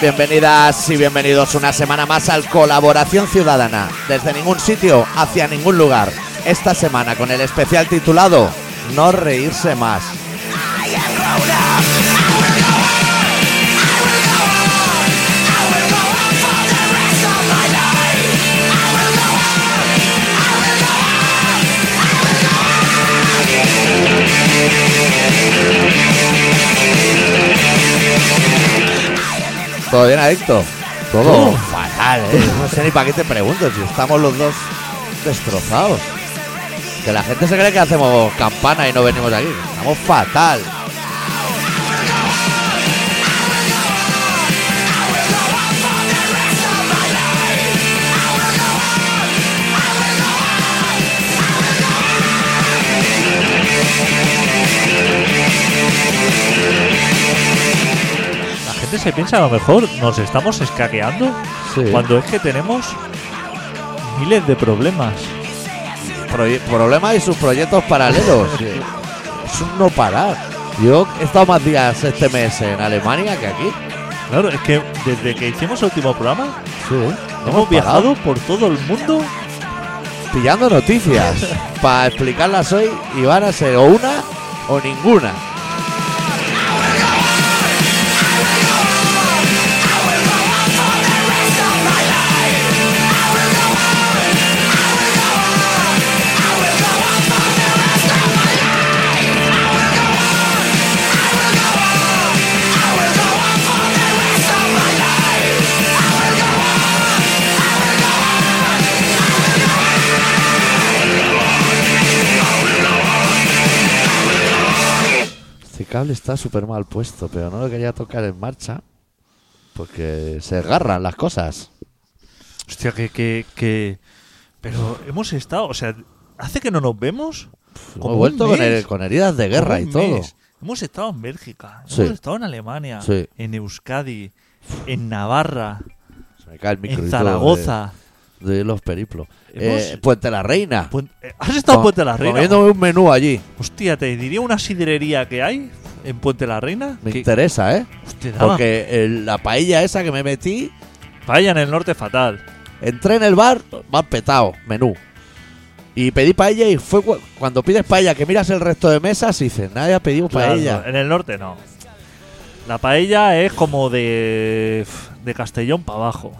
Bienvenidas y bienvenidos una semana más al Colaboración Ciudadana, desde ningún sitio hacia ningún lugar. Esta semana con el especial titulado No reírse más. ¿Todo bien, adicto? Todo fatal, ¿eh? No sé ni para qué te pregunto si estamos los dos destrozados. Que la gente se cree que hacemos campana y no venimos aquí. Estamos fatal. Se piensa a lo mejor nos estamos escaqueando Sí. cuando es que tenemos miles de problemas. Proye- problemas y sus proyectos paralelos. Sí. Es un no parar. Yo he estado más días este mes en Alemania que aquí. Claro, es que desde que hicimos el último programa Sí. hemos viajado por todo el mundo. pillando noticias para explicarlas hoy y van a ser o una o ninguna. Cable está súper mal puesto, pero no lo quería tocar en marcha porque se agarran las cosas. Hostia, que, que, que... Pero hemos estado, o sea, hace que no nos vemos. Hemos un vuelto con, her- con heridas de guerra y todo. mes. Hemos estado en Bélgica, Sí. hemos estado en Alemania, Sí. en Euskadi, en Navarra, Se me cae el micro en Zaragoza. De, de los periplos. Hemos- Eh, Puente la Reina. Puen- eh, ¿Has estado en Puente la Reina? Comiéndome un menú allí. Hostia, te diría una sidrería que hay en Puente la Reina. Me que- interesa, ¿eh? hostia, Porque la paella esa que me metí, paella en el norte fatal. entré en el bar, más petado, menú. Y pedí paella y fue cu- cuando pides paella que miras el resto de mesas y dices, nadie ha pedido Claro, paella. en el norte no. La paella es como de, de Castellón para abajo,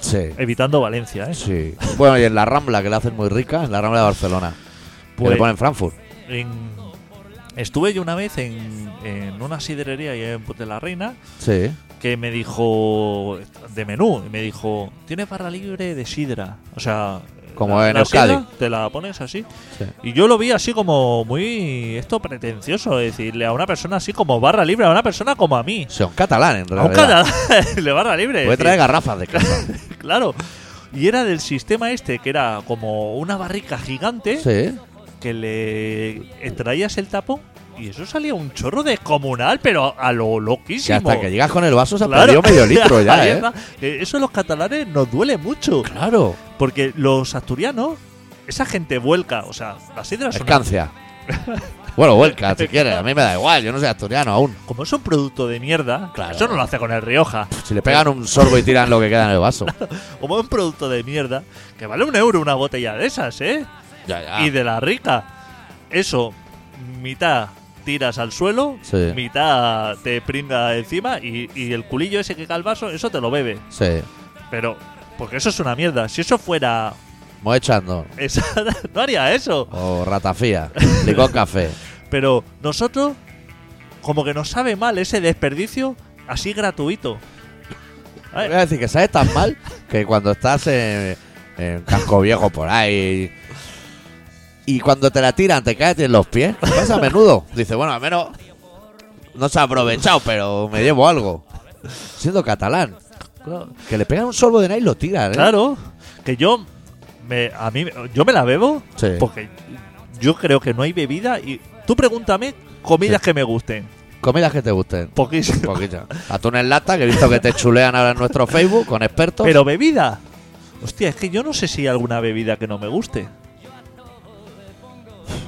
Sí. evitando Valencia, ¿eh? Sí. Bueno, y en la Rambla, que la hacen muy rica, en la Rambla de Barcelona. que Pues- le ponen Frankfurt. En- estuve yo una vez en, en una sidrería ahí en Puente de la Reina Sí. que me dijo de menú y me dijo tienes barra libre de sidra o sea Como la- en la Euskadi. sidra te la pones así Sí. y yo lo vi así como muy esto pretencioso decirle a una persona así como barra libre a una persona como a mí Son catalán, en a un realidad. catalán le barra libre Puede traer garrafas de casa. claro y era del sistema este que era como una barrica gigante sí. Que le extraías el tapón y eso salía un chorro descomunal, pero a lo Que loquísimo. hasta que llegas con el vaso se ha Claro. perdido medio litro ya, ¿eh? Eh, Eso a los catalanes nos duele mucho. Claro. Porque los asturianos, esa gente vuelca. O sea, las sidras son. Escancia. bueno, vuelca, si quieres. A mí me da igual, yo no soy asturiano aún. Como es un producto de mierda, Claro. eso no lo hace con el Rioja. Si le pegan un sorbo y tiran lo que queda en el vaso. Como es un producto de mierda, que vale un euro una botella de esas, ¿eh? Ya, ya. Y de la rica. Eso, mitad tiras al suelo, Sí. mitad te pringa encima y, y el culillo ese que cae al vaso, eso te lo bebe. Sí. Pero, porque eso es una mierda. Si eso fuera. Voy echando. esa- no haría eso. O ratafía. Licor café. Pero nosotros, como que nos sabe mal ese desperdicio así gratuito. Voy a decir que sabe tan mal que cuando estás en, en casco viejo por ahí y cuando te la tiran te caes en los pies, pasa a menudo. Dice, bueno, al menos no se ha aprovechado, pero me llevo algo. Siendo catalán, que le pegan un sorbo de nada y lo tiran, ¿eh? Claro, que yo. Me, a mí, yo me la bebo Sí. porque yo creo que no hay bebida y tú pregúntame comidas Sí. que me gusten. Comidas que te gusten. Poquísimo. Poquito. Atún en lata, que he visto que te chulean ahora en nuestro Facebook con expertos. Pero bebida. Hostia, es que yo no sé si hay alguna bebida que no me guste.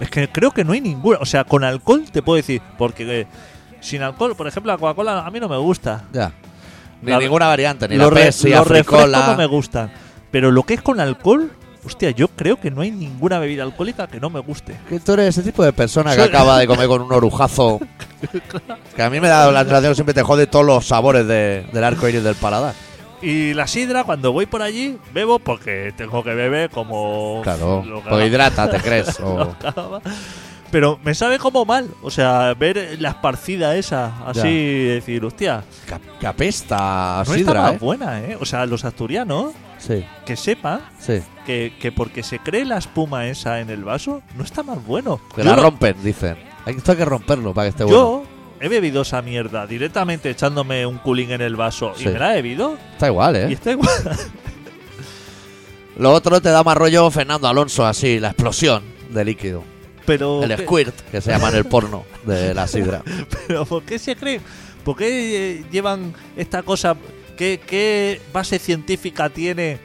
Es que creo que no hay ninguna. O sea, con alcohol te puedo decir, porque eh, sin alcohol. Por ejemplo, la Coca-Cola a mí no me gusta. Ya. Ni La- ninguna variante, ni los la re- Pepsi, los refrescos no me gustan. Pero lo que es con alcohol, hostia, yo creo que no hay ninguna bebida alcohólica que no me guste. Que tú eres ese tipo de persona que Soy- acaba de comer con un orujazo. que a mí me da la sensación que siempre te jode todos los sabores de- del arco iris del paladar. Y la sidra, cuando voy por allí, bebo porque tengo que beber como. Claro. haga- hidrata, ¿te crees? O-. Pero me sabe como mal. O sea, ver la esparcida esa, así, Ya. decir, hostia, que, que apesta a no está sidra, más ¿eh? buena, ¿eh? O sea, los asturianos Sí, que sepan sí. que, que porque se cree la espuma esa en el vaso, no está más bueno. Que Yo la rompen, dicen. Hay, esto hay que romperlo para que esté bueno. He bebido esa mierda directamente echándome un culín en el vaso Sí. y me la he bebido Está igual, y ¿eh? está igual. Lo otro te da más rollo Fernando Alonso, así, la explosión de líquido. Pero, El ¿qué- squirt, que se llama en el porno de la sidra. pero ¿por qué se creen? ¿Por qué eh, llevan esta cosa? ¿Qué, qué base científica tiene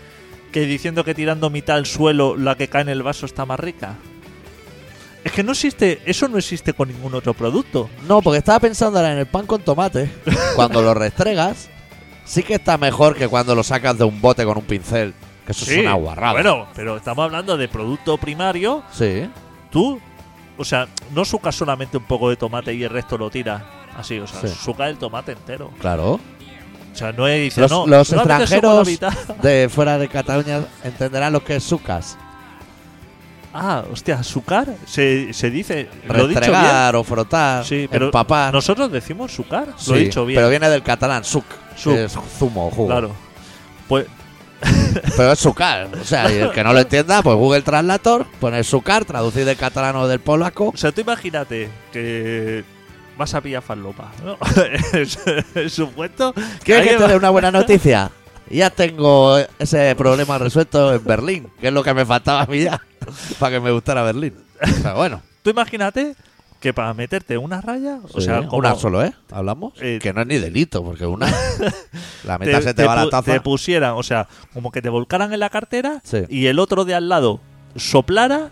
que diciendo que tirando mitad al suelo la que cae en el vaso está más rica? Es que no existe, eso no existe con ningún otro producto. No, porque estaba pensando ahora en el pan con tomate. Cuando lo restregas, sí que está mejor que cuando lo sacas de un bote con un pincel. Que eso es una guarrada. Bueno, pero estamos hablando de producto primario. Sí, Tú, o sea, no sucas solamente un poco de tomate y el resto lo tiras así, o sea, Sí. suca el tomate entero. claro. O sea, no es dice, Los, no, los solamente suco la extranjeros mitad. de fuera de Cataluña entenderán lo que es sucas. Ah, hostia, sucar se, se dice, lo he dicho bien. Restregar o frotar, Sí, pero empapar. nosotros decimos sucar, lo he dicho bien. Pero viene del catalán, suc. Suc. que es zumo, jugo. Claro. Pues Pero es sucar. O sea, y el que no lo entienda, pues Google Translator, pone sucar, traducir del catalán o del polaco. O sea, tú imagínate que vas a pillar farlopa, ¿no? supuesto. ¿Quieres que te dé una buena noticia? Ya tengo ese problema resuelto en Berlín, que es lo que me faltaba a mí ya, para que me gustara Berlín. O sea, bueno, Tú imagínate que para meterte una raya, o sí, sea, como una solo, ¿eh? Hablamos. Eh, que no es ni delito, porque una. la te, mitad se te, va pu- la taza. te pusieran, o sea, como que te volcaran en la cartera Sí. y el otro de al lado soplara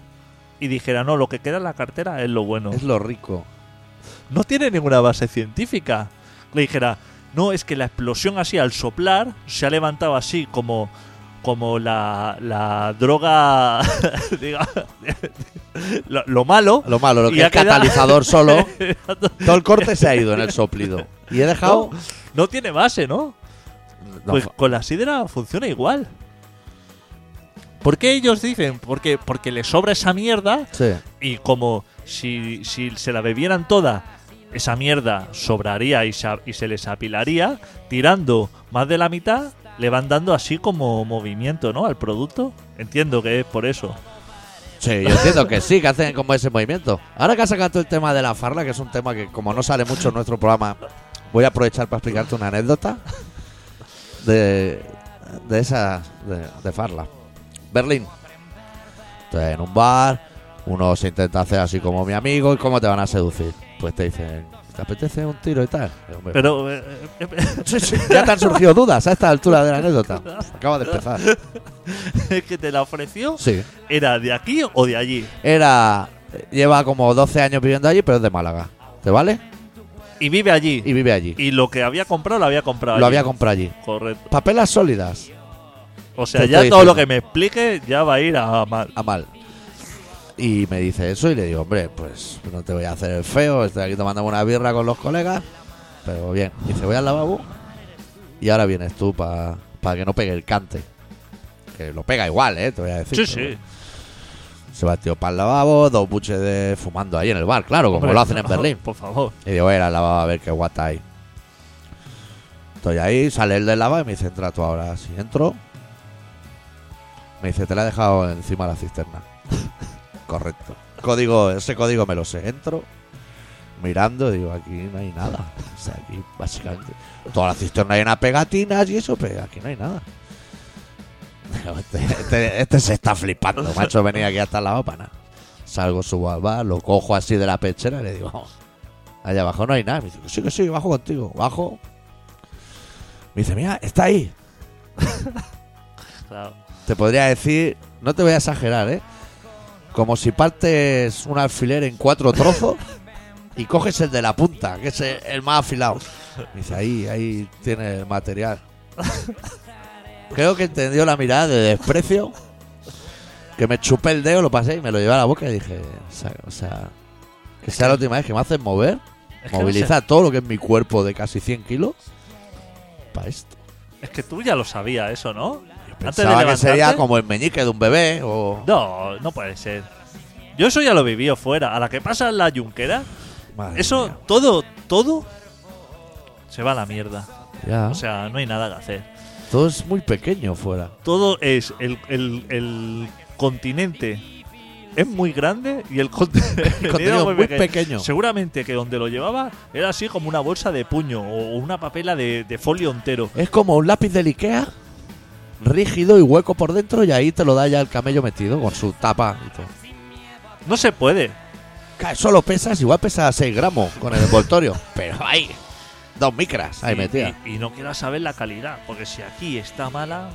y dijera, no, lo que queda en la cartera es lo bueno. Es lo rico. No tiene ninguna base científica. Le dijera, no, es que la explosión así al soplar se ha levantado así como como la, la droga diga, lo, lo malo Lo malo, lo que es catalizador solo. todo el corte se ha ido en el soplido. Y he dejado. no, no tiene base, ¿no? No, Pues con la sidra funciona igual. ¿Por qué ellos dicen? Porque, porque les sobra esa mierda sí. y como si, si se la bebieran toda, esa mierda sobraría y se, y se les apilaría, tirando más de la mitad, le van dando así como movimiento, ¿no? Al producto. Entiendo que es por eso. Sí, yo entiendo que sí, que hacen como ese movimiento. Ahora que has sacado el tema de la farla, que es un tema que como no sale mucho en nuestro programa, voy a aprovechar para explicarte una anécdota de, de esa, de, de farla. Berlín. Entonces, en un bar, uno se intenta hacer así como mi amigo, ¿y cómo te van a seducir? Pues te dicen, ¿te apetece un tiro y tal? Y, hombre, Pero eh, eh, sí, sí, ya te han surgido dudas a esta altura de la anécdota. Acaba de empezar. es que te la ofreció, Sí. ¿era de aquí o de allí? Era. Lleva como 12 años viviendo allí, pero es de Málaga. ¿Te vale? Y vive allí. Y vive allí. Y lo que había comprado lo había comprado Lo allí. había comprado allí. Correcto. Papelas sólidas. O sea, Te ya estoy todo lo que me explique ya va a ir a mal. A mal. Y me dice eso y le digo, hombre, pues no te voy a hacer el feo. Estoy aquí tomando una birra con los colegas. Pero bien. Dice, voy al lavabo. Y ahora vienes tú para que no pegue el cante. Que lo pega igual, ¿eh? Te voy a decir. Sí, pero sí. Se va tío para el lavabo, dos buches de fumando ahí en el bar, claro, como Hombre, lo hacen en Berlín. Por favor. Y digo, voy a ir al lavabo a ver qué guata hay. Estoy ahí, sale el del lavabo y me dice, entra tú ahora. Si entro, me dice, te la he dejado encima de la cisterna. Correcto. Código, ese código me lo sé. Entro, mirando, digo, aquí no hay nada. O sea, aquí básicamente toda la cisterna llena de pegatinas y eso, pero aquí no hay nada. Este, este- este se está flipando, macho, venía aquí hasta para nada. Salgo, subo al bar, lo cojo así de la pechera y le digo, vamos, allá abajo no hay nada. Me dice, sí, que sí, bajo contigo. Bajo. Me dice, mira, está ahí. Claro. Te podría decir, no te voy a exagerar, ¿eh? Como si partes un alfiler en cuatro trozos y coges el de la punta, que es el, el más afilado. Y dice, ahí, ahí tiene el material. Creo que entendió la mirada de desprecio. Que me chupé el dedo, lo pasé y me lo llevé a la boca y dije, o sea, o sea, que sea la última vez que me hacen mover, Es que no movilizar todo lo que es mi cuerpo de casi 100 kilos para esto. Es que tú ya lo sabías eso, ¿no? Antes de que sería como el meñique de un bebé o... No, no puede ser. Yo eso ya lo viví fuera. A la que pasa la yunquera, Madre eso, mía. todo, todo se va a la mierda. Ya. O sea, no hay nada que hacer. todo es muy pequeño fuera. Todo es el, el- el continente es muy grande y el continente contenido muy muy pequeño. pequeño. Seguramente que donde lo llevaba era así como una bolsa de puño o una papela de, de folio entero. Es como un lápiz del Ikea, rígido y hueco por dentro, y ahí te lo da ya el camello metido con su tapa y todo. No se puede. Claro, Solo pesas, igual pesa 6 gramos con el envoltorio, pero hay dos micras ahí metidas. y- y no quiero saber la calidad, porque si aquí está mala.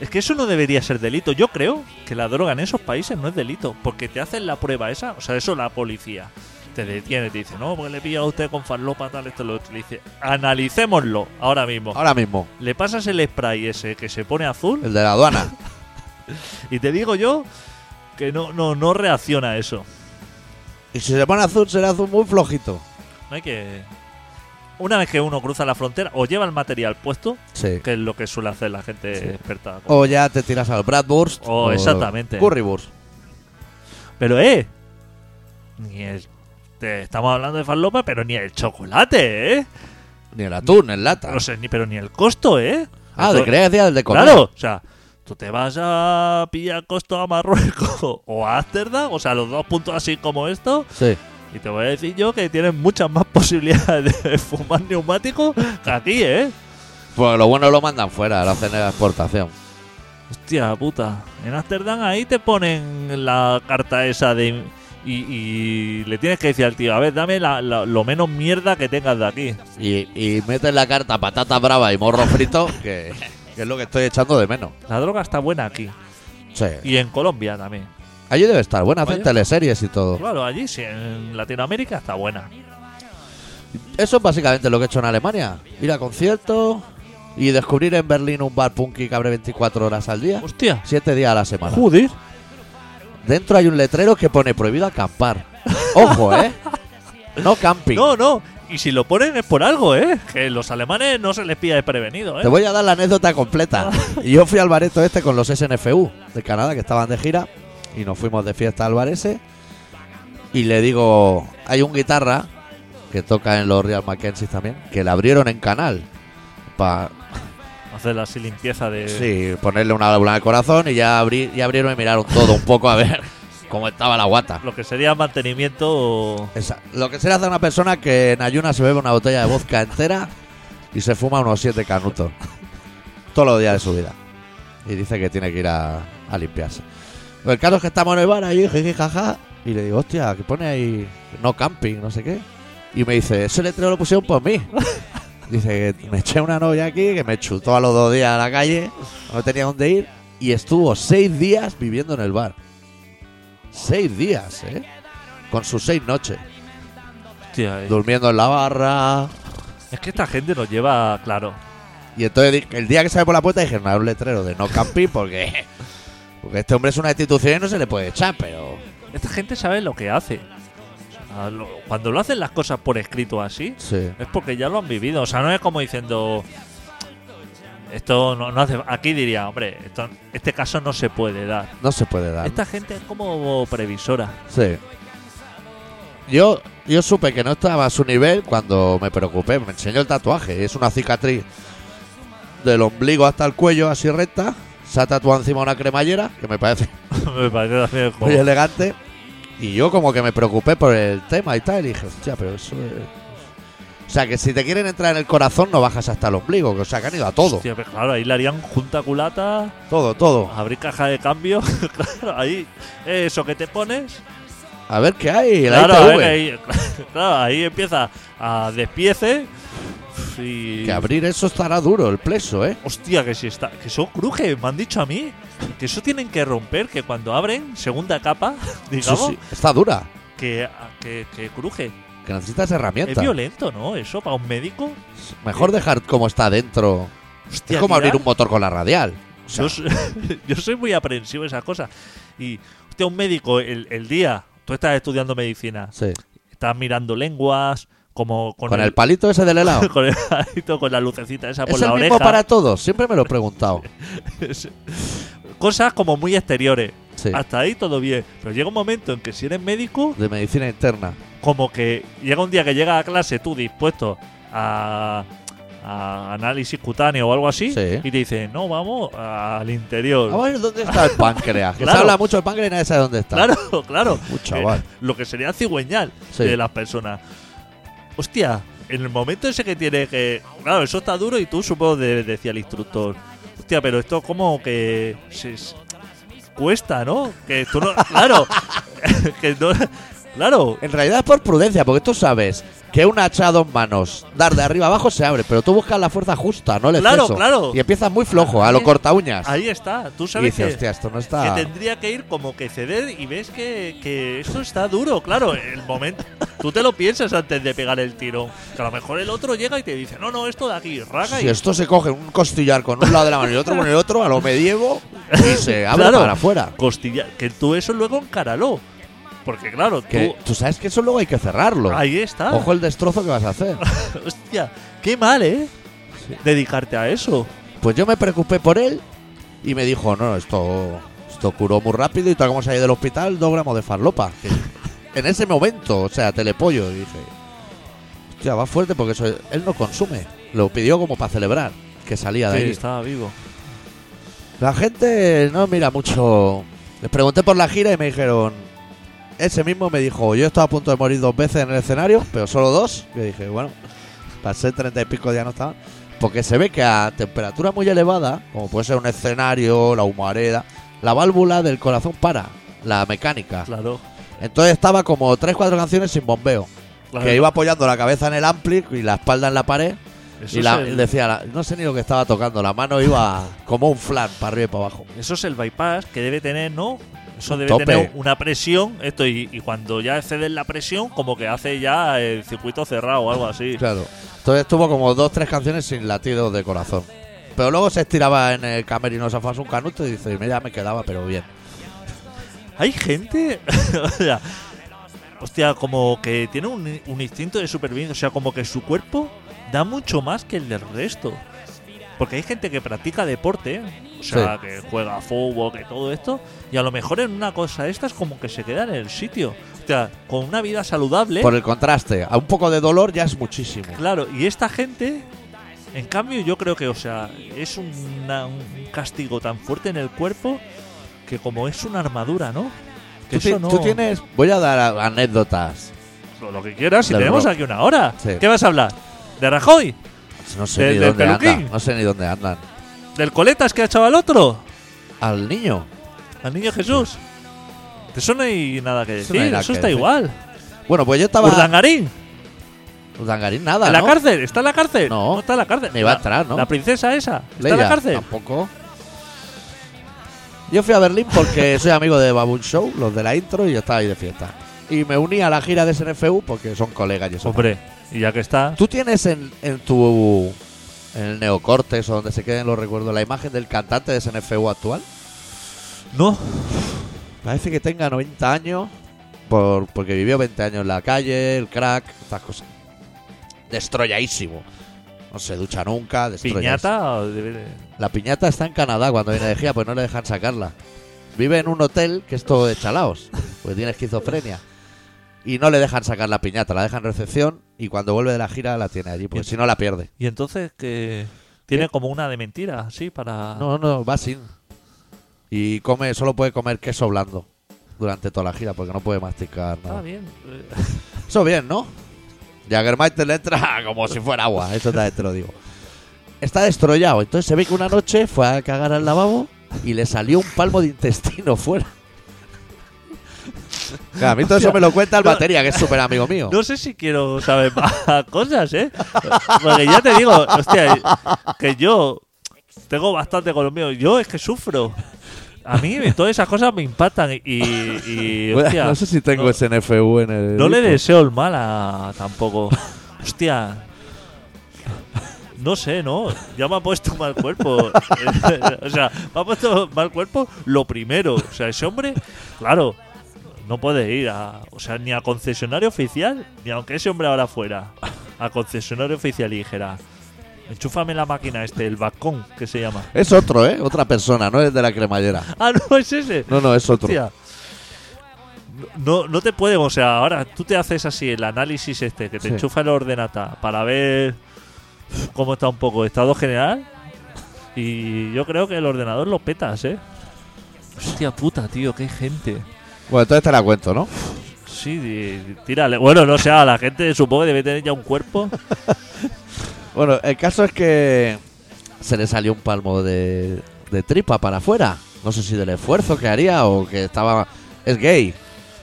Es que eso no debería ser delito. Yo creo que la droga en esos países no es delito, porque te hacen la prueba esa, o sea, eso la policía te detiene, te dice, no, porque le pilla a usted con farlopa, tal, esto, lo otro. Le dice, analicémoslo ahora mismo. Ahora mismo, Le pasas el spray ese que se pone azul el de la aduana. y te digo yo que no, no, no reacciona a eso. Y si se pone azul, será azul muy flojito. No hay que. Una vez que uno cruza la frontera, o lleva el material puesto, Sí. que es lo que suele hacer la gente Sí. experta. O ya te tiras al Bradburst. Oh, exactamente. Currywurst. Pero, eh, ni el. Te- estamos hablando de farlopa, pero ni el chocolate, eh. Ni el atún en lata. No sé, ni, pero ni el costo, eh. ah, de creer que decía el de comer. Claro, o sea, tú te vas a pillar costo a Marruecos o a Ámsterdam, o sea, los dos puntos así como esto, Sí. y te voy a decir yo que tienen muchas más posibilidades de fumar neumático que aquí, eh. Pues lo bueno lo mandan fuera, lo hacen en la exportación. Hostia puta. En Ámsterdam ahí te ponen la carta esa de. Y, y le tienes que decir al tío, a ver, dame la- la- lo menos mierda que tengas de aquí. Y, y meten la carta patata brava y morro frito, que, que es lo que estoy echando de menos. La droga está buena aquí. Sí. Y en Colombia también. Allí debe estar, buena hacen teleseries y todo. Claro, allí sí, en Latinoamérica está buena. Eso es básicamente lo que he hecho en Alemania. Ir a conciertos y descubrir en Berlín un bar punky que abre 24 horas al día. Hostia. Siete días a la semana. Joder. Dentro hay un letrero que pone prohibido acampar. Ojo, ¿eh? No camping. No, no. Y si lo ponen es por algo, ¿eh? Que los alemanes no se les pilla desprevenido, Te ¿eh? voy a dar la anécdota completa. Yo fui al bareto este con los SNFU de Canadá que estaban de gira y nos fuimos de fiesta al bar ese. Y le digo, hay un guitarra que toca en los Real Mackenzie también, que le abrieron en canal para Hacer así limpieza de. sí, ponerle una válvula al corazón y ya, abrí, y abrieron y miraron todo un poco a ver cómo estaba la guata. Lo que sería mantenimiento. Esa- lo que sería hacer una persona que en ayuna se bebe una botella de vodka entera y se fuma unos siete canutos todos los días de su vida. Y dice que tiene que ir a, a limpiarse. El caso es que estamos en el bar ahí, jiji, jaja, y le digo, hostia, que pone ahí no camping, no sé qué. Y me dice, ese letrero lo pusieron por mí. Dice que me eché una novia aquí, que me chutó a los dos días a la calle, no tenía dónde ir, y estuvo seis días viviendo en el bar. Seis días, ¿eh? Con sus seis noches. Hostia, eh. Durmiendo en la barra. Es que esta gente nos lleva, claro. Y entonces el día que sale por la puerta dijeron, hay un letrero de no camping porque, porque este hombre es una institución y no se le puede echar, pero... Esta gente sabe lo que hace. Cuando lo hacen las cosas por escrito así, Sí. es porque ya lo han vivido. O sea, no es como diciendo. Esto no, no hace. Aquí diría, hombre, esto, este caso no se puede dar. No se puede dar. Esta gente es como previsora. Sí. Yo, yo supe que no estaba a su nivel cuando me preocupé. Me enseñó el tatuaje. Es una cicatriz del ombligo hasta el cuello, así recta. Se ha tatuado encima una cremallera, que me parece Me parece también como. muy elegante. Y yo como que me preocupé por el tema y tal. Y dije, hostia, pero eso es... O sea, que si te quieren entrar en el corazón no bajas hasta el ombligo. Que, o sea, que han ido a todo. Hostia, pero claro, ahí le harían junta culata, Todo, todo. abrir caja de cambio. claro, ahí. Eso que te pones. A ver qué hay. La Claro, a ITV. ver, ahí, claro, ahí empieza a despiece. Y. Que abrir eso estará duro, el pleso, ¿eh? Hostia, que si está. Que eso cruje, me han dicho a mí. Que eso tienen que romper, que cuando abren segunda capa, digamos, sí, está dura. que, que, que cruje. Que necesitas Es herramientas. violento, ¿no? Eso para un médico. Mejor dejar como está dentro. Hostia, es como abrir un motor con la radial. O sea, Yo, soy- yo soy muy aprensivo de esas cosas. Y, hostia, un médico, el, el día, tú estás estudiando medicina, sí. estás mirando lenguas, como con, Con el palito ese del helado. con el palito, con la lucecita esa por ¿Es la el oreja. mismo para todos? Siempre me lo he preguntado. Cosas como muy exteriores. Sí. Hasta ahí todo bien. Pero llega un momento en que si eres médico, De medicina interna. como que llega un día que llega a clase tú dispuesto a, a análisis cutáneo o algo así Sí. y te dicen, no, vamos al interior. Vamos a ver dónde está el páncreas. Que Claro. se habla mucho del páncreas y nadie sabe dónde está. Claro, claro. Uy, chaval. Eh, lo que sería cigüeñal Sí. de las personas. Hostia, en el momento ese que tiene que. Claro, eso está duro y tú supongo de- decía el instructor. Hostia, pero esto como que. cuesta, ¿no? Que tú no. Claro. Claro. En realidad es por prudencia, porque tú sabes que un hacha a dos manos, dar de arriba abajo se abre, pero tú buscas la fuerza justa, no el Claro, exceso. claro. Y empiezas muy flojo, a lo corta uñas. Ahí está. Tú Y sabes dices, que, hostia, esto no que está. tendría que ir como que ceder y ves que, que esto está duro. Claro, el momento. Tú te lo piensas antes de pegar el tiro. Que a lo mejor el otro llega y te dice, no, no, esto de aquí, raga Si y esto se coge un costillar con un lado de la mano y otro con el otro, a lo medievo, y se abre Claro. para afuera. costilla. Que tú eso luego encáralo. Porque claro, Que tú sabes que eso luego hay que cerrarlo. Ahí está. Ojo el destrozo que vas a hacer. Hostia, qué mal, ¿eh? Dedicarte a eso. Pues yo me preocupé por él y me dijo, no, esto, esto curó muy rápido y tal como salí del hospital, dos gramos de farlopa. En ese momento, o sea, telepollo. Y dije, hostia, va fuerte porque eso, él no consume. Lo pidió como para celebrar que salía de Sí, ahí. estaba vivo. La gente no mira mucho. Les pregunté por la gira y me dijeron. Ese mismo me dijo, yo estaba a punto de morir dos veces en el escenario, pero solo dos. Yo dije, bueno, pasé treinta y pico días no estaba. Porque se ve que a temperatura muy elevada, como puede ser un escenario, la humareda, la válvula del corazón para, la mecánica. Claro. Entonces estaba como tres, cuatro canciones sin bombeo. claro. Que iba apoyando la cabeza en el ampli y la espalda en la pared. Eso, y la- el, decía, la- no sé ni lo que estaba tocando, la mano iba como un flan para arriba y para abajo. eso es el bypass que debe tener, ¿no? Eso debe tope. tener una presión, esto, y, y cuando ya excede la presión, como que hace ya el circuito cerrado o algo así. Claro. Entonces tuvo como dos, tres canciones sin latidos de corazón. Pero luego se estiraba en el camerino, se fue a un canuto y dice, mira, me quedaba, pero bien. Hay gente. o sea, hostia, como que tiene un, un instinto de supervivencia. O sea, como que su cuerpo da mucho más que el del resto. Porque hay gente que practica deporte, sea, que juega fútbol, que todo esto, y a lo mejor en una cosa de estas como que se queda en el sitio. O sea, con una vida saludable. Por el contraste, a un poco de dolor ya es muchísimo. Claro, y esta gente, en cambio, yo creo que, o sea, es una- un castigo tan fuerte en el cuerpo que como es una armadura, ¿no? Que Tú, eso no... tú tienes, voy a dar anécdotas. Lo, lo que quieras, si tenemos aquí una hora. Sí. ¿Qué vas a hablar? ¿De Rajoy? No sé ¿Del- ni del dónde andan. No sé ni dónde andan. ¿Del coletas que ha echado al otro? Al niño. ¿Al niño Jesús? De eso no hay nada que Eso decir, hay nada eso que está decir. igual. Bueno, pues yo estaba. Urdangarín, Urdangarín nada, ¿en la ¿no? cárcel? ¿Está en la cárcel? No. está en la cárcel. Ni va a La- entrar, ¿no? La princesa esa, ¿está en Leia, la cárcel? Tampoco. Yo fui a Berlín porque soy amigo de Baboon Show, los de la intro, y yo estaba ahí de fiesta. Y me uní a la gira de SNFU porque son colegas y eso. Hombre, y ya que está... ¿Tú tienes en, en tu. En el Neocortes o donde se queden los recuerdos la imagen del cantante de SNFU actual? No, Parece que tenga 90 años por, porque vivió 20 años en la calle, el crack, estas cosas. Destroyadísimo. No se ducha nunca, piñata... de- La piñata está en Canadá cuando viene de gira, pues no le dejan sacarla. Vive en un hotel que es todo de chalaos, porque tiene esquizofrenia. Y no le dejan sacar la piñata, la dejan en recepción y cuando vuelve de la gira la tiene allí, porque si no la pierde. Y entonces que tiene como una de mentira, sí, para... No, no, va sin. Y come, solo puede comer queso blando durante toda la gira, porque no puede masticar Está nada. bien. eh, Eso bien, ¿no? Jaggermeister le entra como si fuera agua, eso también te lo digo. Está destrollado, entonces se ve que una noche fue a cagar al lavabo y le salió un palmo de intestino fuera. Claro, a mí todo eso me lo cuenta el No. batería, que es súper amigo mío. No sé si quiero saber más cosas, ¿eh? Porque ya te digo, hostia, que yo tengo bastante con lo mío. Yo es que sufro. A mí todas esas cosas me impactan y, y, hostia, no sé si tengo no- ese NFU en el. no le deseo el mal a tampoco. Hostia. No sé, ¿no? Ya me ha puesto mal cuerpo. o sea, me ha puesto mal cuerpo lo primero. O sea, ese hombre, claro, no puede ir a. O sea, ni a concesionario oficial, ni aunque ese hombre ahora fuera a concesionario oficial y dijera: Enchúfame la máquina este, el balcón, que se llama. Es otro, ¿eh? Otra persona, no es de la cremallera. Ah, no, es ese. No, no, es otro. Hostia. No, no te pueden, o sea, ahora tú te haces así el análisis este, que te Sí. enchufa el ordenata para ver cómo está un poco estado general. Y yo creo que el ordenador lo petas, ¿eh? Hostia puta, tío, qué gente. Bueno, entonces te la cuento, ¿no? Sí, tírale. Bueno, no sé, a la gente supongo que debe tener ya un cuerpo. Bueno, el caso es que se le salió un palmo de, de tripa para afuera. No sé si del esfuerzo que haría o que estaba. Es gay.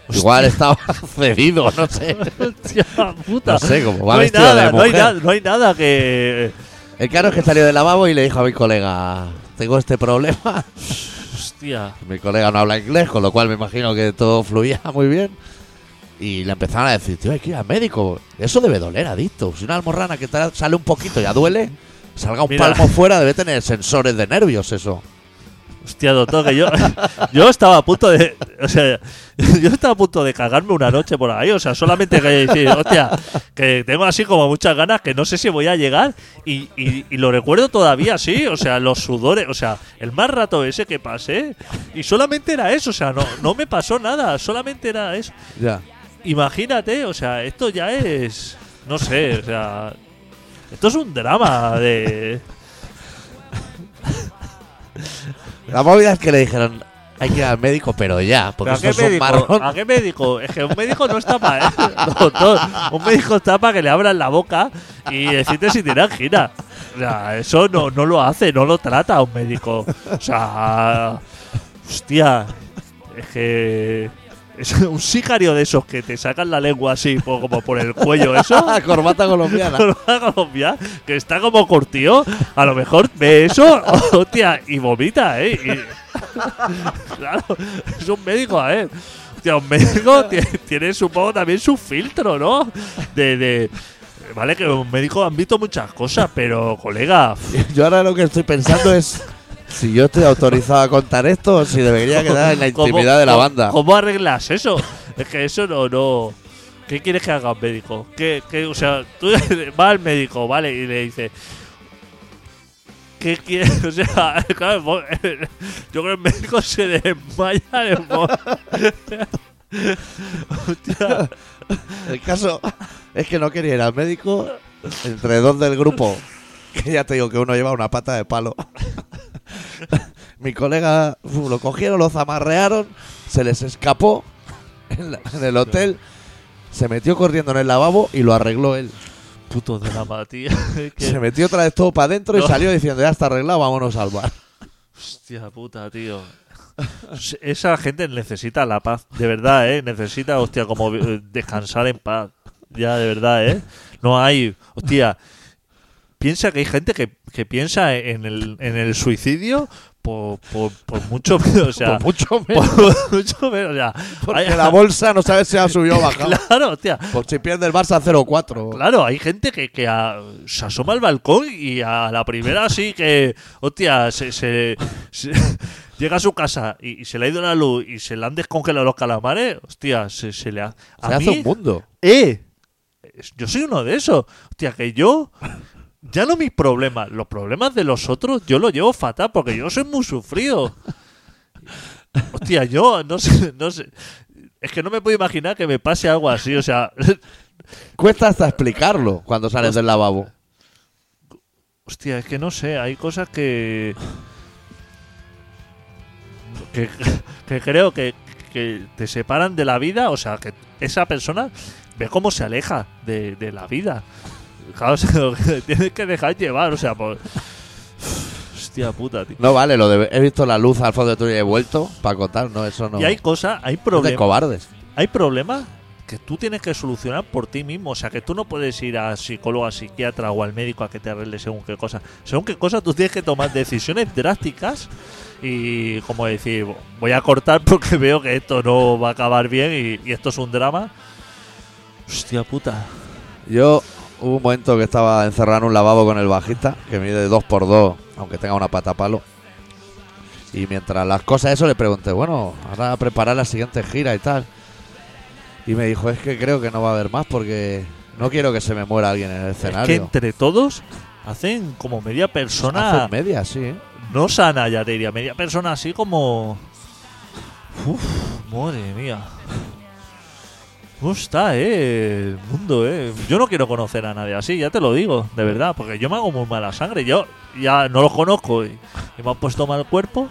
Igual estaba cedido, no sé. Hostia puta. No sé, como va no hay vestido nada, de no hay, no hay nada que. El caro es que salió del lavabo y le dijo a mi colega: Tengo este problema. Hostia. Mi colega no habla inglés, con lo cual me imagino que todo fluía muy bien. Y le empezaron a decir, tío, hay que ir al médico. Eso debe doler, adicto. Si una almorrana que te sale un poquito ya duele, salga un Mira. palmo fuera, debe tener sensores de nervios eso. Hostia, doctor, que yo, yo estaba a punto de. O sea, yo estaba a punto de cagarme una noche por ahí. O sea, solamente que decir, hostia, que tengo así como muchas ganas que no sé si voy a llegar. Y, y- y lo recuerdo todavía así. O sea, los sudores. O sea, el más rato ese que pasé. Y solamente era eso. O sea, no, no me pasó nada. Solamente era eso. Ya. Imagínate, o sea, esto ya es. No sé, o sea. Esto es un drama de. La movida es que le dijeron, hay que ir al médico, pero ya, porque ¿Pero ¿A esto qué es un médico? marrón. ¿A qué médico? Es que un médico no está para ¿eh? doctor. Un médico está para que le abran la boca y decirte si tiene angina. O sea, eso no, no lo hace, no lo trata un médico. O sea, hostia, es que es un sicario de esos que te sacan la lengua así, po- como por el cuello, eso. Corbata colombiana. Corbata Colombia, que está como curtido, a lo mejor ve eso, hostia, y vomita, ¿eh? Y- claro, es un médico, a ver. Hostia, un médico tiene, tiene, supongo, también su filtro, ¿no? De, de- Vale, que un médico han visto muchas cosas, pero, colega, Yo ahora lo que estoy pensando es si yo estoy autorizado a contar esto o si debería quedar en la ¿cómo- intimidad de la banda. ¿Cómo arreglas eso? Es que eso no, no. ¿Qué quieres que haga un médico? ¿Qué, qué- o sea, tú vas al médico, ¿vale? Y le dices. ¿Qué quieres? O sea, claro, yo creo que el médico se desmaya mo- Hostia, El caso es que no quería ir al médico entre dos del grupo. Que ya te digo que uno lleva una pata de palo. Mi colega lo cogieron, lo zamarrearon, se les escapó en, la- en el hotel, se metió corriendo en el lavabo y lo arregló él. puto tío. Es que- Se metió otra vez todo para adentro y No. salió diciendo, ya está arreglado, vámonos al bar. Hostia puta, tío. Esa gente necesita la paz, de verdad, ¿eh? Necesita, hostia, como eh, descansar en paz. Ya, de verdad, ¿eh? No hay, hostia. Piensa que hay gente que, que piensa en el, en el suicidio por, por, por mucho menos, o sea, Por mucho menos. por mucho menos, o sea, Porque hay- la bolsa no sabe si ha subido o bajado. claro, hostia, Por si pierde el Barça 0-4. Claro, hay gente que, que a- se asoma al balcón y a la primera sí que, hostia, se, se- se- llega a su casa y, y se le ha ido la luz y se le han descongelado los calamares, hostia, se, se le ha... A Se hace mí, un mundo. ¡Eh! Yo soy uno de esos. Hostia, que yo... Ya no mis problemas, los problemas de los otros yo los llevo fatal porque yo soy muy sufrido. Hostia, yo no sé, no sé. Es que no me puedo imaginar que me pase algo así, o sea, Cuesta hasta explicarlo cuando sales del lavabo. Hostia, es que no sé, hay cosas que. que, que creo que, que te separan de la vida, o sea, que esa persona ve cómo se aleja de, de la vida. Tienes que dejar llevar, o sea, por. Hostia puta, tío. No vale, lo de he visto la luz al fondo de tu y he vuelto para contar, no, eso no. Y hay cosas, hay problemas. cobardes. Hay problemas que tú tienes que solucionar por ti mismo. O sea, que tú no puedes ir a psicólogo, a psiquiatra o al médico a que te arregle según qué cosa. Según qué cosa tú tienes que tomar decisiones drásticas y, como decir, voy a cortar porque veo que esto no va a acabar bien y, y esto es un drama. Hostia puta. Yo hubo un momento que estaba encerrado en un lavabo con el bajista, que mide 2x2, aunque tenga una pata palo. Y mientras las cosas, eso le pregunté, bueno, ahora a preparar la siguiente gira y tal. Y me dijo, es que creo que no va a haber más porque no quiero que se me muera alguien en el Es que escenario. entre todos hacen como media persona. Hacen media, sí. ¿eh? No sana, ya te diría. Media persona así como. Uf, madre mía. ¿Cómo está, eh? El mundo, eh. Yo no quiero conocer a nadie así, ya te lo digo, de verdad. Porque yo me hago muy mala sangre. Yo ya no los conozco y, y me han puesto mal cuerpo.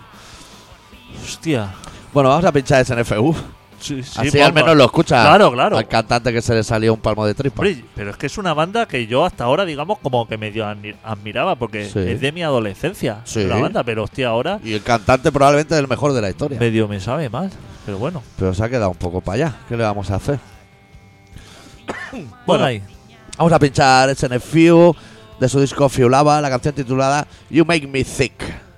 Hostia. Bueno, vamos a pinchar SNFU. Sí, sí, Así al menos lo escucha Claro, claro. al cantante que se le salió un palmo de tripa. Hombre, pero es que es una banda que yo hasta ahora, digamos, como que medio admi- admiraba, porque Sí. es de mi adolescencia Sí. la banda, pero hostia, ahora Y el cantante probablemente es el mejor de la historia. medio me sabe mal. Pero bueno, Pero se ha quedado un poco para allá. ¿Qué le vamos a hacer? Bueno, ahí. Vamos a pinchar SNFU de su disco Fiulaba, la canción titulada You Make Me Sick.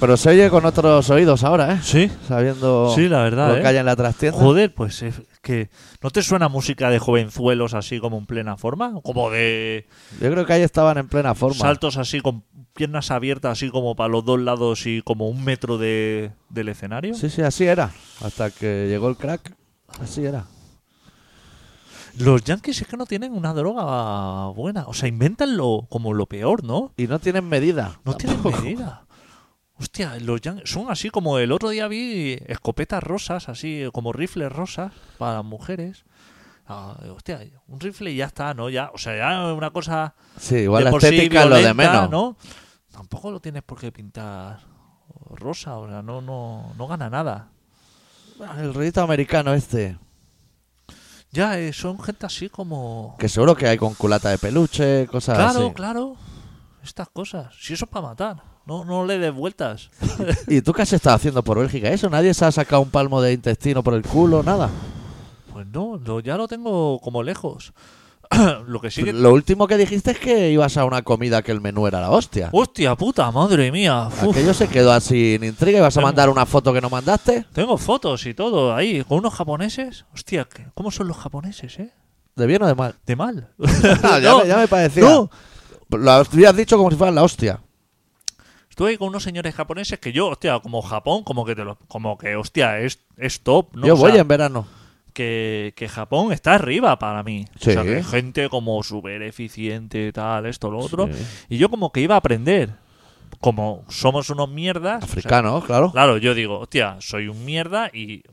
Pero se oye con otros oídos ahora, ¿eh? Sí, Sabiendo sí, la verdad. lo ¿eh? que hay en la trastienda. Joder, pues es que ¿no te suena música de jovenzuelos así como en plena forma? Como de Yo creo que ahí estaban en plena forma. saltos así con piernas abiertas así como para los dos lados y como un metro de, del escenario. Sí, sí, así era. Hasta que llegó el crack. Así era. Los yankees es que no tienen una droga buena. O sea, inventan lo, como lo peor, ¿no? Y no tienen medida. No tienen medida. Hostia, los son así como el otro día vi escopetas rosas, así como rifles rosas para las mujeres. Ah, hostia, un rifle y ya está, ¿no? Ya, o sea, ya una cosa Sí, igual de la sí estética es lo de menos. ¿no? Tampoco lo tienes por qué pintar rosa, o sea, no, no, no gana nada. El rollito americano este. Ya, eh, son gente así como... Que seguro que hay con culata de peluche, cosas Claro, así. claro. Estas cosas. Si eso es para matar. No, no le des vueltas. ¿Y tú qué has estado haciendo por Bélgica? ¿Eso? ¿Nadie se ha sacado un palmo de intestino por el culo? Nada. Pues no, lo- ya lo tengo como lejos. lo que sí que... Lo último que dijiste es que ibas a una comida que el menú era la hostia. Hostia puta, madre mía. Uf, Aquello se quedó así en intriga. ¿Ibas a Tengo- mandar una foto que no mandaste? tengo fotos y todo ahí con unos japoneses. Hostia, ¿qué- ¿cómo son los japoneses, eh? ¿De bien o de mal? De mal. Ah, ya, No, me, ya me parecía. no. Lo habías dicho como si fuera la hostia. Estuve ahí con unos señores japoneses que yo, hostia, como Japón, como que te lo, como que, hostia, es, es top, ¿no? Yo O voy sea, en verano. que, que Japón está arriba para mí. Sí. O sea, que gente como súper eficiente, tal, esto, lo otro. Sí. Y yo como que iba a aprender. Como somos unos mierdas. o sea, Africano, claro. claro, yo digo, hostia, soy un mierda y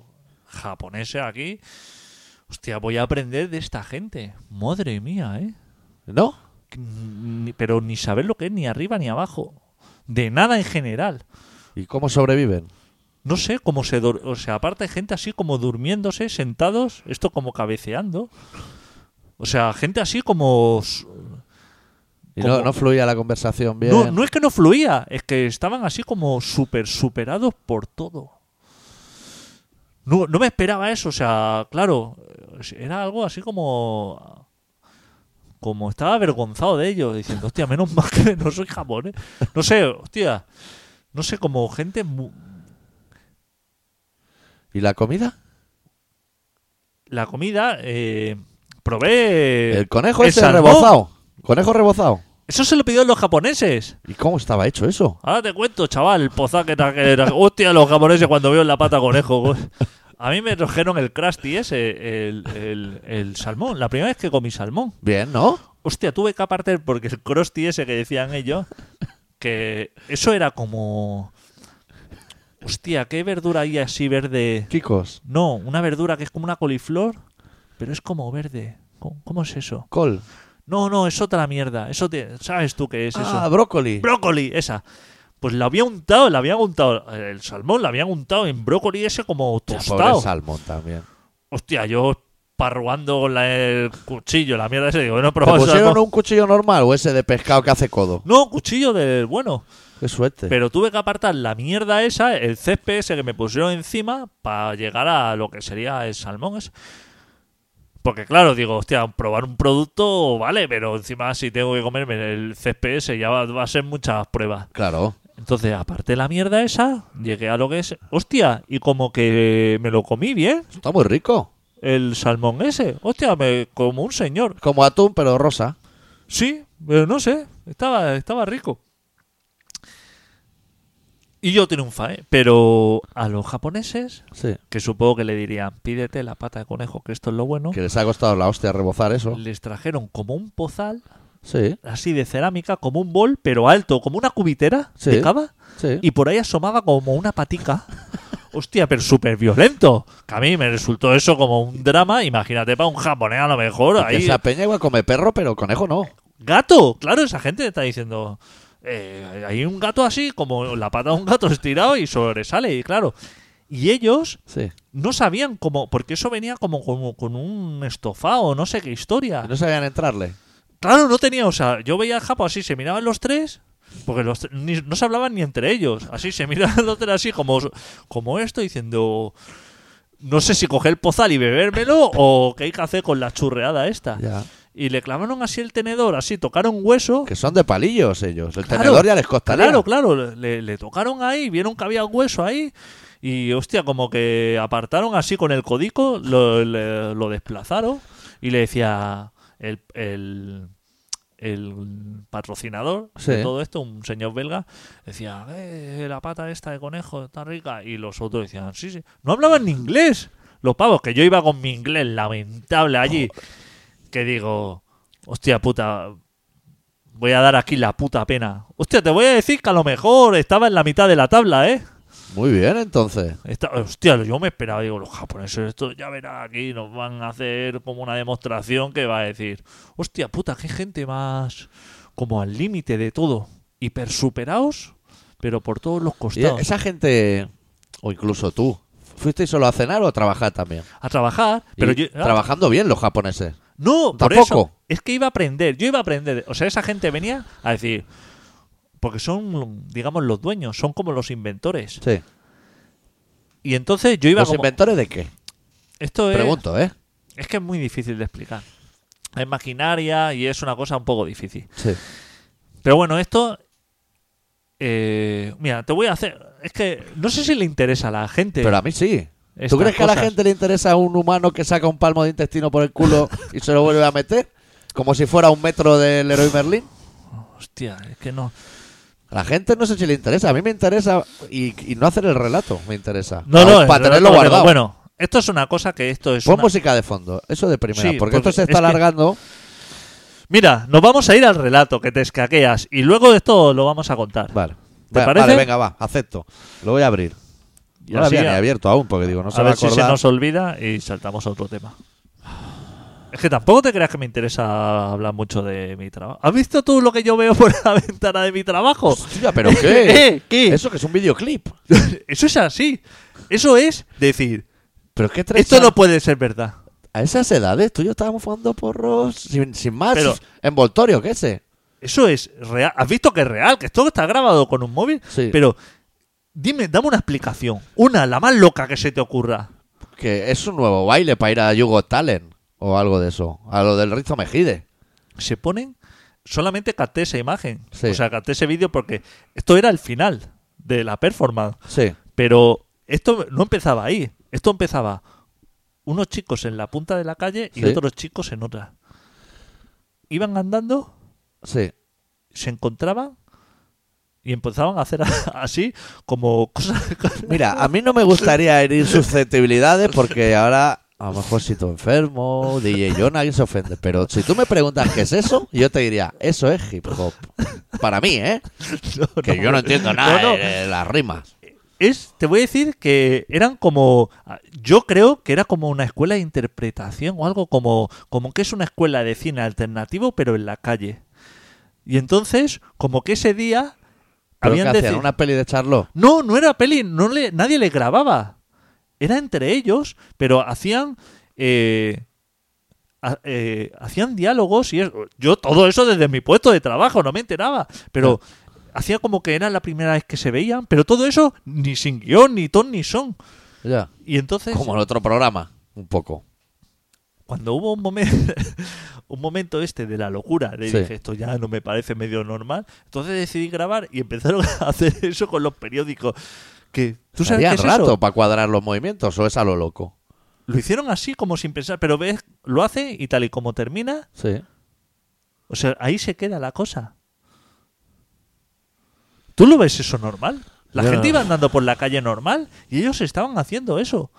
japonés aquí. Hostia, voy a aprender de esta gente. Madre mía, ¿eh? ¿No? Ni- pero ni saber lo que es ni arriba ni abajo. De nada en general. ¿Y cómo sobreviven? No sé cómo se... O sea, aparte hay gente así como durmiéndose, sentados, esto como cabeceando. O sea, gente así como... Y no, no fluía la conversación bien. No, no es que no fluía, es que estaban así como súper superados por todo. No, no me esperaba eso, o sea, claro, era algo así como... Como estaba avergonzado de ellos, diciendo, hostia, menos mal que no soy japonés. No sé, hostia, no sé, como gente... mu- ¿Y la comida? La comida, eh, probé... El conejo el ese salmón. rebozado. Conejo rebozado. Eso se lo pidieron los japoneses. ¿Y cómo estaba hecho eso? Ahora te cuento, chaval, el pozá que Hostia, los japoneses cuando veo la pata conejo. A mí me trajeron el crusty ese, el, el- el salmón. La primera vez que comí salmón. Bien, ¿no? Hostia, tuve que apartar porque el crusty ese que decían ellos, que eso era como... Hostia, ¿qué verdura hay así verde? Kikos. No, una verdura que es como una coliflor, pero es como verde. ¿Cómo, cómo es eso? Col. No, no, es otra mierda. Eso te- ¿Sabes tú qué es eso? Ah, brócoli. brócoli, esa. Pues la había untado, la había untado, el salmón la habían untado en brócoli ese como tostado. Pobre salmón también. Hostia, yo parruando con la- el cuchillo, la mierda ese, digo, no he ¿Te probado pusieron salmón. un cuchillo normal o ese de pescado que hace codo? No, cuchillo del bueno. Qué suerte. Pero tuve que apartar la mierda esa, el césped ese que me pusieron encima, para llegar a lo que sería el salmón ese. Porque claro, digo, hostia, probar un producto, vale, pero encima si tengo que comerme el CPS ya va, va a ser muchas pruebas. Claro. Entonces, aparte la mierda esa, llegué a lo que es. Hostia, y como que me lo comí bien, Está muy rico. el salmón ese. Hostia, me, como un señor. Como atún, pero rosa. Sí, pero no sé, estaba, estaba rico. Y yo triunfa, ¿eh? Pero a los japoneses, Sí. que supongo que le dirían, pídete la pata de conejo, que esto es lo bueno, Que les ha costado la hostia rebozar eso. les trajeron como un pozal, Sí, así de cerámica, como un bol, pero alto, como una cubitera Sí. de cava. sí. y por ahí asomaba como una patica. Hostia, pero súper violento. Que a mí me resultó eso como un drama. Imagínate para un japonés a lo mejor. Ahí, esa peña igual come perro, pero conejo no. gato. Claro, esa gente está diciendo. eh, hay un gato así, como la pata de un gato estirado y sobresale. Y claro. Y ellos Sí. no sabían cómo. Porque eso venía como, como con un estofado, no sé qué historia. No sabían entrarle. Claro, no tenía, o sea, yo veía al Japo así, se miraban los tres, porque los ni- no se hablaban ni entre ellos, así se miraban los tres así como, como esto, diciendo, no sé si coger el pozal y bebérmelo o qué hay que hacer con la churreada esta. Ya. Y le clavaron así el tenedor, así, tocaron hueso. Que son de palillos ellos. El Claro, tenedor ya les costaría. Claro, claro, le, le tocaron ahí, vieron que había hueso ahí. Y hostia, como que apartaron así con el codico, lo, le- lo desplazaron y le decía el, el, el patrocinador Sí. de todo esto, un señor belga, decía, eh, la pata esta de conejo está rica. Y los otros decían, sí, sí. No hablaban ni inglés. Los pavos, que yo iba con mi inglés lamentable allí, que digo, hostia puta, voy a dar aquí la puta pena. Hostia, te voy a decir que a lo mejor estaba en la mitad de la tabla, ¿eh? Muy bien, entonces. Esta- hostia, yo me esperaba, digo, los japoneses, esto ya verá aquí, nos van a hacer como una demostración que va a decir, hostia puta, qué gente más como al límite de todo, hiper superados, pero por todos los Y costados. esa gente, o incluso tú, ¿fuisteis solo a cenar o a trabajar también? A trabajar, pero yo... ah, trabajando bien los japoneses. No, por Tampoco. eso. Es que iba a aprender. Yo iba a aprender. O sea, esa gente venía a decir. Porque son, digamos, los dueños. Son como los inventores. Sí. Y entonces yo iba ¿Los como. inventores de qué? Esto es. Pregunto, ¿eh? Es que es muy difícil de explicar. Es maquinaria y es una cosa un poco difícil. Sí. Pero bueno, esto. eh, mira, te voy a hacer. Es que no sé si le interesa a la gente. Pero a mí sí. ¿Tú crees que a la gente le interesa un humano que saca un palmo de intestino por el culo y se lo vuelve a meter? Como si fuera un metro del héroe Merlín. Hostia, es que no. A la gente no sé si le interesa. A mí me interesa y, y no hacer el relato me interesa. No, no, para tenerlo guardado. Bueno, esto es una cosa que esto es. Pon una- música de fondo. Eso de primera. Sí, porque, esto porque se está es que- alargando. Mira, nos vamos a ir al relato que te escaqueas y luego de esto lo vamos a contar. Vale. ¿Te Va- parece? Vale, venga, va. Acepto. Lo voy a abrir. Y no lo había ni abierto aún porque digo, no se a va a ver si se acordar. nos olvida y saltamos a otro tema. Es que tampoco te creas que me interesa hablar mucho de mi trabajo. ¿Has visto tú lo que yo veo por la ventana de mi trabajo? Hostia, ¿pero qué? ¿Eh? ¿Qué? Eso que es un videoclip. Eso es así. Eso es decir, ¿Pero qué traes esto a- no puede ser verdad. A esas edades tú y yo estábamos fumando porros sin, sin más Pero- envoltorio que ese. Eso es real. ¿Has visto que es real? Que esto está grabado con un móvil. Sí. Pero dime, dame una explicación. Una, la más loca que se te ocurra. Que es un nuevo baile para ir a Yugo Talent o algo de eso. A lo del Rizo Mejide. se ponen solamente capté esa imagen Sí. o sea capté ese vídeo porque esto era el final de la performance Sí. pero esto no empezaba ahí esto empezaba unos chicos en la punta de la calle y Sí. otros chicos en otra iban andando Sí. se encontraban y empezaban a hacer así como cosas Mira, a mí no me gustaría herir susceptibilidades porque ahora a lo mejor si tú enfermo, DJ John, alguien se ofende. Pero si tú me preguntas qué es eso, yo te diría, eso es hip hop. Para mí, ¿eh? Que yo no entiendo nada No, de las rimas. es, te voy a decir que eran como, yo creo que era como una escuela de interpretación o algo como, como que es una escuela de cine alternativo pero en la calle. Y entonces, como que ese día ¿Pero habían hacían? deci- ¿Una peli de Charlot? No, no era peli, no le, nadie le grababa. Era entre ellos, pero hacían eh, ha- eh, hacían diálogos y es- yo todo eso desde mi puesto de trabajo no me enteraba, pero hacía como que era la primera vez que se veían, pero todo eso ni sin guion, ni ton ni son. Ya. Y entonces Como el otro programa, un poco. cuando hubo un momento un momento este de la locura, le Sí. dije esto ya no me parece medio normal, entonces decidí grabar y empezaron a hacer eso con los periódicos. Que tú sabes qué es rato para cuadrar los movimientos o es a lo loco. Lo hicieron así como sin pensar, pero ves, lo hace y tal y como termina, Sí. o sea, ahí se queda la cosa. ¿Tú lo ves eso normal? La gente iba andando por la calle normal y ellos estaban haciendo eso.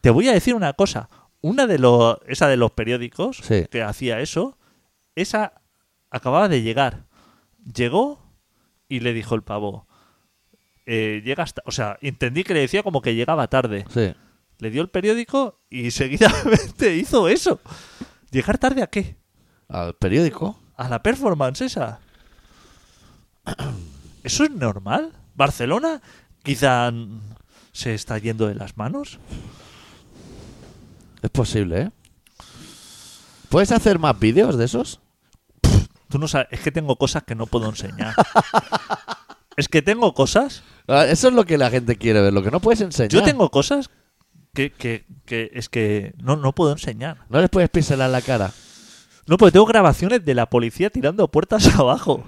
Te voy a decir una cosa, una de los esa de los periódicos Sí. que hacía eso, esa acababa de llegar. Llegó y le dijo el pavo, eh, llega hasta, o sea, entendí que le decía como que llegaba tarde. Sí. Le dio el periódico y seguidamente hizo eso. ¿Llegar tarde a qué? Al periódico. A la performance esa. ¿Eso es normal? ¿Barcelona quizá se está yendo de las manos? Es posible, ¿eh? ¿Puedes hacer más vídeos de esos? Tú no sabes, es que tengo cosas que no puedo enseñar. es que tengo cosas, Eso es lo que la gente quiere ver, lo que no puedes enseñar. yo tengo cosas que, que, que es que no, no puedo enseñar. No les puedes pincelar la cara. No, porque tengo grabaciones de la policía tirando puertas abajo.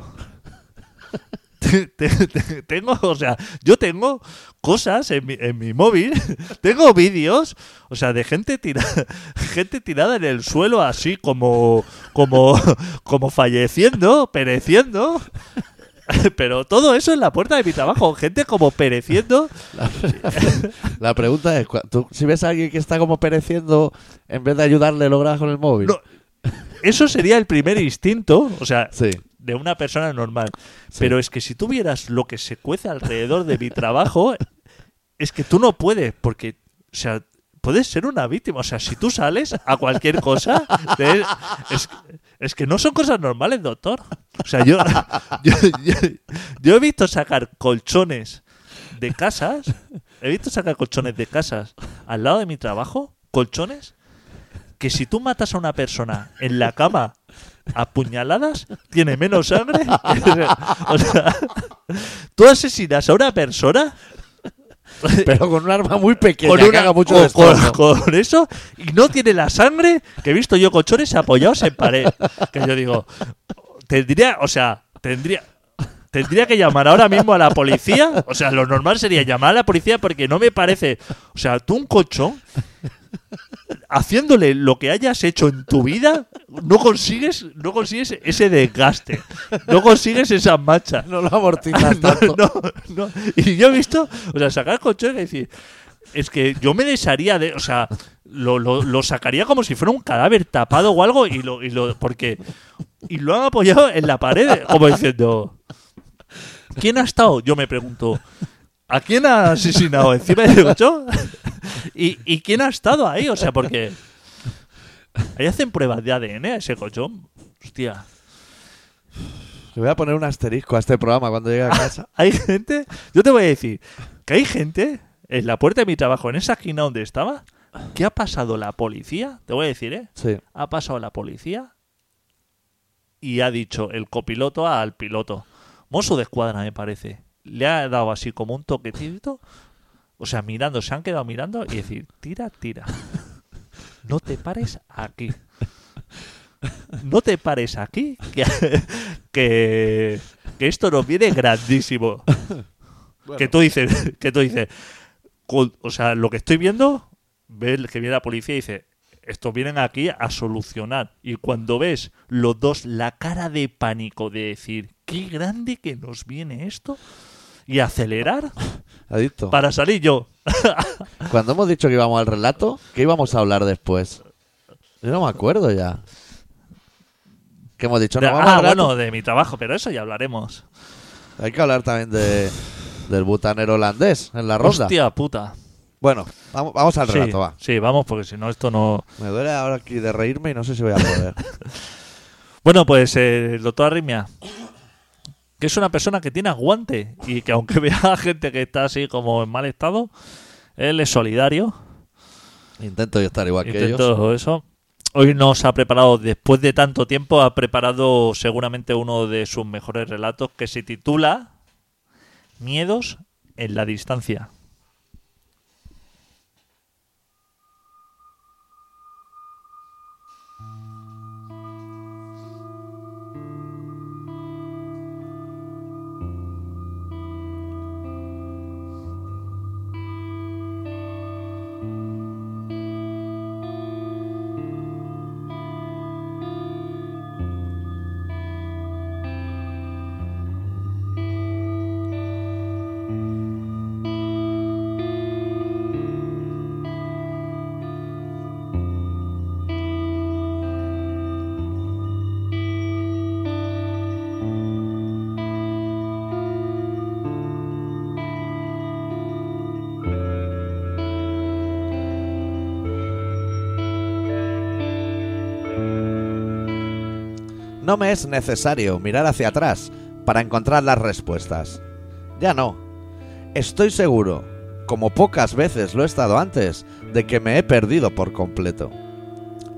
Te- te- te- tengo, o sea, yo tengo cosas en mi, en mi móvil, tengo vídeos, o sea, de gente tirada, gente tirada en el suelo así como, como, como falleciendo, pereciendo. Pero todo eso en la puerta de mi trabajo, gente como pereciendo. La pregunta es, ¿tú, si ves a alguien que está como pereciendo, en vez de ayudarle, lo grabas con el móvil? No, eso sería el primer instinto, o sea, Sí. de una persona normal. Pero es que si tú vieras lo que se cuece alrededor de mi trabajo, es que tú no puedes, porque, o sea, puedes ser una víctima. O sea, si tú sales a cualquier cosa, te- es, es que no son cosas normales, doctor. O sea, yo, yo, he visto sacar colchones de casas, he visto sacar colchones de casas al lado de mi trabajo, colchones que si tú matas a una persona en la cama a puñaladas, tiene menos sangre. o sea, tú asesinas a una persona Pero con un arma muy pequeña con, que una- haga mucho con- destrozo. con- con eso y no tiene la sangre que he visto yo colchones apoyados en pared. Que yo digo, tendría, o sea, tendría. Tendría que llamar ahora mismo a la policía. O sea, lo normal sería llamar a la policía porque no me parece. O sea, tú un colchón haciéndole lo que hayas hecho en tu vida, no consigues, no consigues ese desgaste. No consigues esas manchas. No lo amortizas No, tanto. no, no. Y yo he visto, o sea, sacar colchón y decir, es que yo me desharía de, o sea, lo, lo- lo sacaría como si fuera un cadáver tapado o algo y lo, y lo, porque, y lo han apoyado en la pared, como diciendo, ¿quién ha estado? Yo me pregunto, ¿a quién ha asesinado encima del colchón? ¿Y, ¿Y quién ha estado ahí? O sea, porque ahí hacen pruebas de ADN a ese colchón. Hostia. Le voy a poner un asterisco a este programa cuando llegue a casa. Hay gente, yo te voy a decir que hay gente en la puerta de mi trabajo, en esa esquina donde estaba, que ha pasado la policía, te voy a decir, ¿eh? Sí. Ha pasado la policía y ha dicho el copiloto al piloto, mozo de escuadra me parece, le ha dado así como un toquecito, o sea, mirando, se han quedado mirando y decir, tira, tira, no te pares aquí. No te pares aquí, que, que, que esto nos viene grandísimo. Que tú dices, que tú dices, con- o sea, lo que estoy viendo, ves que viene la policía y dice, estos vienen aquí a solucionar. Y cuando ves los dos la cara de pánico de decir, qué grande que nos viene esto, y acelerar Adicto. para salir yo. Cuando hemos dicho que íbamos al relato, ¿qué íbamos a hablar después? Yo no me acuerdo ya. ¿Qué hemos dicho? De- ¿No vamos ah, al relato? bueno, de mi trabajo, pero eso ya hablaremos. Hay que hablar también de, del butanero holandés en la ronda. Hostia puta. Bueno, vamos, vamos al Sí, relato, va. sí, vamos, porque si no, esto no. Me duele ahora aquí de reírme y no sé si voy a poder. Bueno, pues eh, el doctor Arritmia, que es una persona que tiene aguante y que aunque vea a gente que está así como en mal estado, él es solidario. Intento yo estar igual que ellos. Intento eso. Hoy nos ha preparado, después de tanto tiempo, ha preparado seguramente uno de sus mejores relatos que se titula Miedos en la distancia. No me es necesario mirar hacia atrás para encontrar las respuestas. Ya no. Estoy seguro, como pocas veces lo he estado antes, de que me he perdido por completo.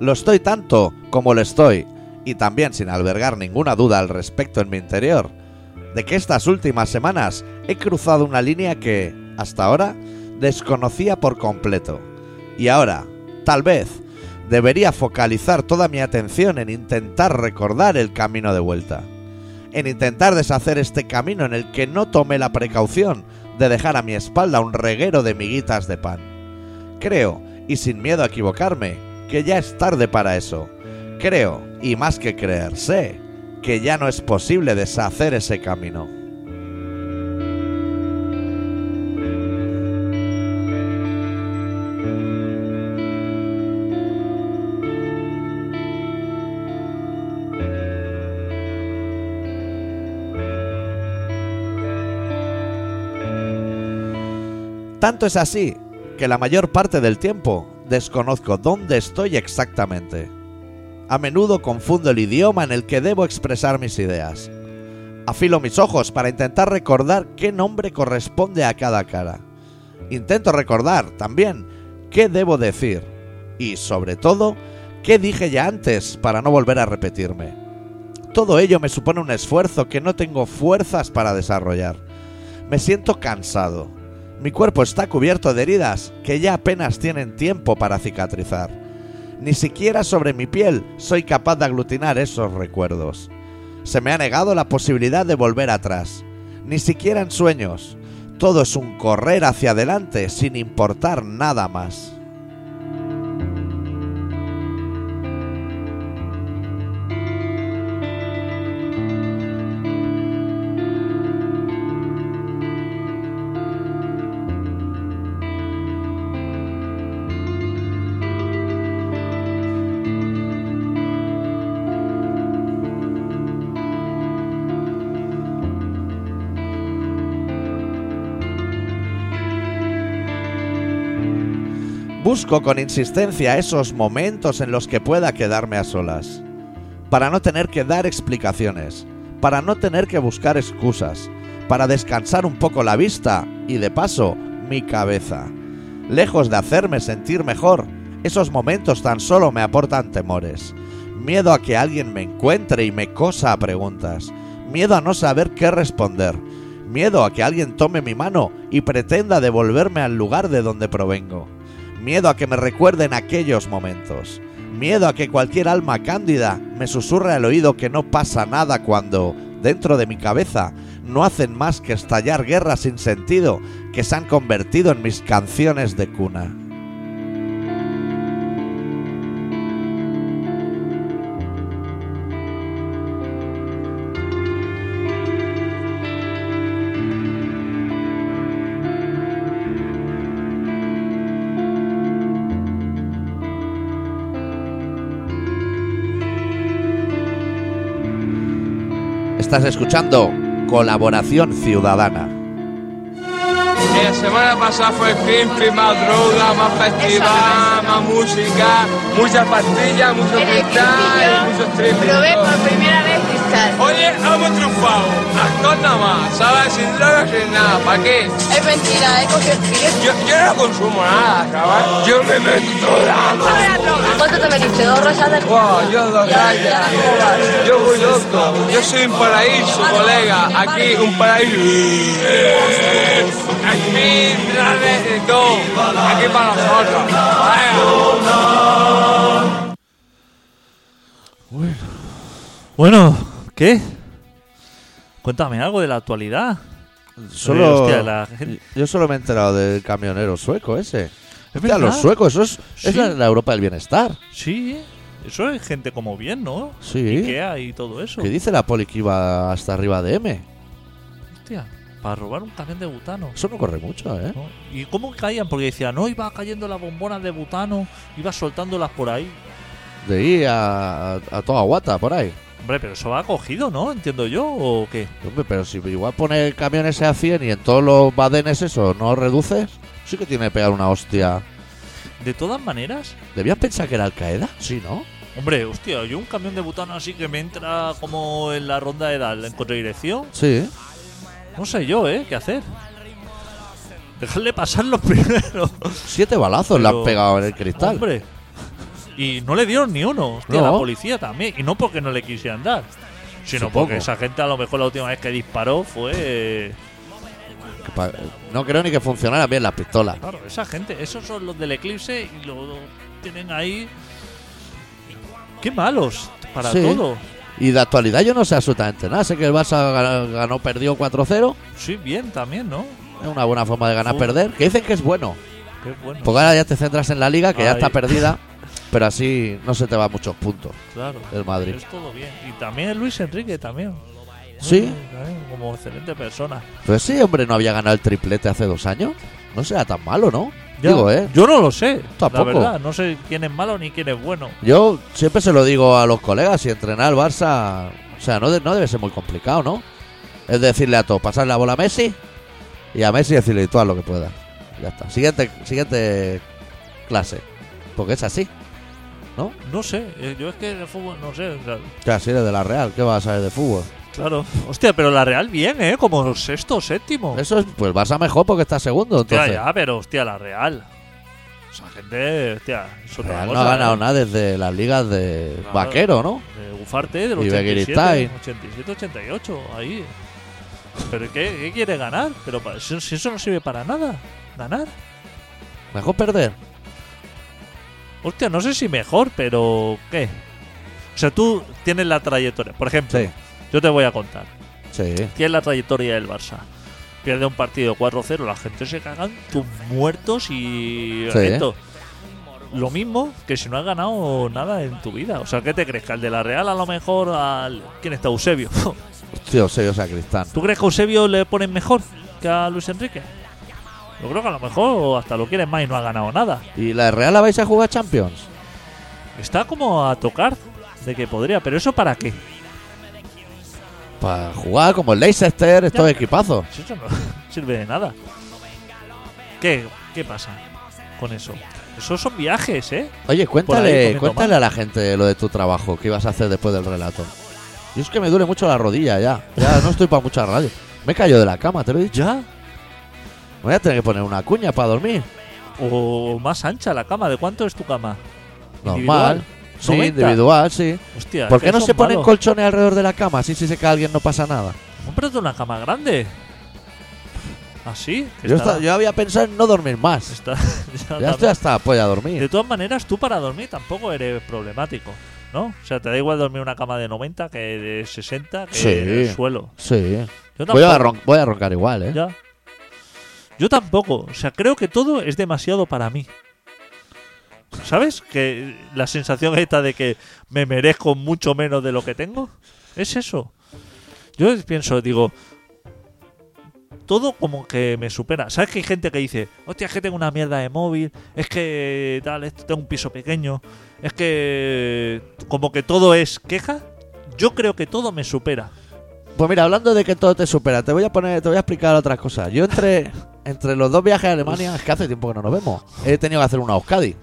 Lo estoy tanto como lo estoy, y también sin albergar ninguna duda al respecto en mi interior, de que estas últimas semanas he cruzado una línea que, hasta ahora, desconocía por completo. Y ahora, tal vez, debería focalizar toda mi atención en intentar recordar el camino de vuelta. En intentar deshacer este camino en el que no tomé la precaución de dejar a mi espalda un reguero de miguitas de pan. Creo, y sin miedo a equivocarme, que ya es tarde para eso. Creo, y más que creer, sé, que ya no es posible deshacer ese camino. Tanto es así que la mayor parte del tiempo desconozco dónde estoy exactamente. A menudo confundo el idioma en el que debo expresar mis ideas. Afilo mis ojos para intentar recordar qué nombre corresponde a cada cara. Intento recordar también qué debo decir y, sobre todo, qué dije ya antes para no volver a repetirme. Todo ello me supone un esfuerzo que no tengo fuerzas para desarrollar. Me siento cansado. Mi cuerpo está cubierto de heridas que ya apenas tienen tiempo para cicatrizar. Ni siquiera sobre mi piel soy capaz de aglutinar esos recuerdos. Se me ha negado la posibilidad de volver atrás. Ni siquiera en sueños. Todo es un correr hacia adelante sin importar nada más. Busco con insistencia esos momentos en los que pueda quedarme a solas, para no tener que dar explicaciones, para no tener que buscar excusas, para descansar un poco la vista y de paso mi cabeza. Lejos de hacerme sentir mejor, esos momentos tan solo me aportan temores. Miedo a que alguien me encuentre y me cosa a preguntas. Miedo a no saber qué responder. Miedo a que alguien tome mi mano y pretenda devolverme al lugar de donde provengo. Miedo a que me recuerden aquellos momentos. Miedo a que cualquier alma cándida me susurre al oído que no pasa nada cuando, dentro de mi cabeza, no hacen más que estallar guerras sin sentido que se han convertido en mis canciones de cuna. Estás escuchando Colaboración Ciudadana. La semana pasada fue Pimpi, más droga, más festival, más música, muchas pastillas, mucho el cristal, muchos probé por primera vez Oye, hemos triunfado, actor nada más, ¿sabes? Sin drogas, sin nada, ¿para qué? Es mentira, he cogido el cristal. Yo, yo no consumo nada, ¿sabes? Yo me meto toda ¿Cuánto te metiste? ¿Dos rosas de Wow, yo dos rayas. Yo voy loco. Yo soy un paraíso, colega. Aquí un paraíso. Aquí trae de todo. Aquí para nosotros. Vaya. Bueno, ¿qué? Cuéntame algo de la actualidad. Solo, hostia, la gente- Yo solo me he enterado del camionero sueco ese. Es Hostia, verdad. los suecos, eso es, es la, la Europa del bienestar. Sí, eso es gente como bien, ¿no? Sí. Ikea y todo eso. Que dice la poli que iba hasta arriba de M. Hostia, para robar un camión de butano. Eso no corre mucho, ¿eh? ¿no? ¿Y cómo caían? Porque decían, no, iba cayendo las bombonas de butano, iba soltándolas por ahí. De ahí a, a, a toda guata, por ahí. Hombre, pero eso va cogido, ¿no? Entiendo yo, ¿o qué? Hombre, pero si igual pone el camión ese a 100 y en todos los badenes eso no reduces, sí que tiene que pegar una hostia. De todas maneras, ¿Debías pensar que era Al Qaeda? Sí, ¿no? hombre, hostia, yo un camión de butano así que me entra como en la ronda de edad en contradirección, Sí. no sé yo, ¿eh? ¿Qué hacer? Dejarle pasarlo primero. Siete balazos le Pero- han pegado en el cristal. Hombre. Y no le dieron ni uno. Hostia, No. la policía también. Y no porque no le quisieran dar. Sino Supongo. porque esa gente a lo mejor la última vez que disparó fue... No creo ni que funcionaran bien las pistolas. Claro, esa gente. Esos son los del eclipse y lo tienen ahí... Qué malos. Para Sí. todo. Y de actualidad yo no sé absolutamente nada. Sé que el Barça ganó, ganó perdió 4-0. Sí, bien también, ¿no? Es una buena forma de ganar perder. Que dicen que es bueno. Qué bueno. Porque ahora ya te centras en la liga, que ya está perdida. Pero así no se te va muchos puntos Claro. el Madrid. Es todo bien. Y también Luis Enrique también. Sí. También como excelente persona. Pues sí, hombre, no había ganado el triplete hace dos años. No será tan malo, ¿no? Ya, Digo, ¿eh? Yo no lo sé. Tampoco. La verdad, no sé quién es malo ni quién es bueno. Yo siempre se lo digo a los colegas, si entrenar al Barça, o sea, no, de- no debe ser muy complicado, ¿no? Es decirle a todos, pasar la bola a Messi y a Messi decirle tú haz lo que puedas. Ya está. Siguiente, siguiente clase. Porque es así. ¿No? No sé, eh, yo es que de fútbol no sé. o sea, así eres de la Real. ¿Qué vas a saber de fútbol? claro. Hostia, pero la Real bien, ¿eh? Como sexto o séptimo. Eso es, pues vas a mejor porque estás segundo. Hostia, Entonces, ya, pero hostia, la Real. Esa gente, hostia, es otra Real no cosa, ha ganado ¿eh? nada desde las ligas de Claro. vaquero, ¿no? De Ufarte, del Y 87, Begiristain. 87, 88, ahí. ¿Pero qué, qué quiere ganar? Pero pa- si, si eso no sirve para nada, ganar. Mejor perder. Hostia, no sé si mejor, pero ¿qué? O sea, tú tienes la trayectoria. Por ejemplo, Sí, yo te voy a contar. sí. Tienes la trayectoria del Barça. Pierde un partido 4-0, la gente se cagan tus muertos y... Sí. esto. Lo mismo que si no has ganado nada en tu vida. O sea, ¿qué te crees? ¿Que al de la Real a lo mejor al... ¿Quién está? Eusebio. Tío, serio sacristán. ¿Tú crees que a Eusebio le ponen mejor que a Luis Enrique? Yo creo que a lo mejor hasta lo quieren más y no ha ganado nada. ¿Y la Real la vais a jugar Champions? Está como a tocar de que podría, pero ¿eso para qué? Para jugar como el Leicester, estos Ya. equipazos. Si eso no sirve de nada. ¿Qué, ¿Qué pasa con eso? Esos son viajes, ¿eh? Oye, cuéntale, comiendo cuéntale a la gente lo de tu trabajo, que ibas a hacer después del relato. Yo es que me duele mucho la rodilla ya. Ya no estoy para mucha radio. Me he caído de la cama, te lo he dicho. ¿Ya? Voy a tener que poner una cuña para dormir. ¿O más ancha la cama? ¿De cuánto es tu cama? Normal. ¿Individual? Sí, 90. individual, sí. Hostia, ¿Por qué no se ponen malos. colchones alrededor de la cama? Así si se cae alguien no pasa nada. Cómprate una cama grande. ¿Así? que Yo, está- esta- yo había pensado en no dormir más. está- ya Ya estoy hasta polla a dormir. De todas maneras, tú para dormir tampoco eres problemático, ¿no? O sea, te da igual dormir una cama de 90 que de 60 que Sí. en el suelo. Sí. Yo Voy a, voy a roncar igual, ¿eh? Ya. Yo tampoco. O sea, creo que todo es demasiado para mí. ¿Sabes? Que la sensación esta de que me merezco mucho menos de lo que tengo. Es eso. Yo pienso, digo. Todo como que me supera. ¿Sabes que hay gente que dice, hostia, es que tengo una mierda de móvil, es que tal, esto tengo un piso pequeño, es que como que todo es queja? Yo creo que todo me supera. Pues mira, hablando de que todo te supera, te voy a poner, te voy a explicar otras cosas. Yo entre, entre los dos viajes a Alemania, es que hace tiempo que no nos vemos. He tenido que hacer una Euskadi.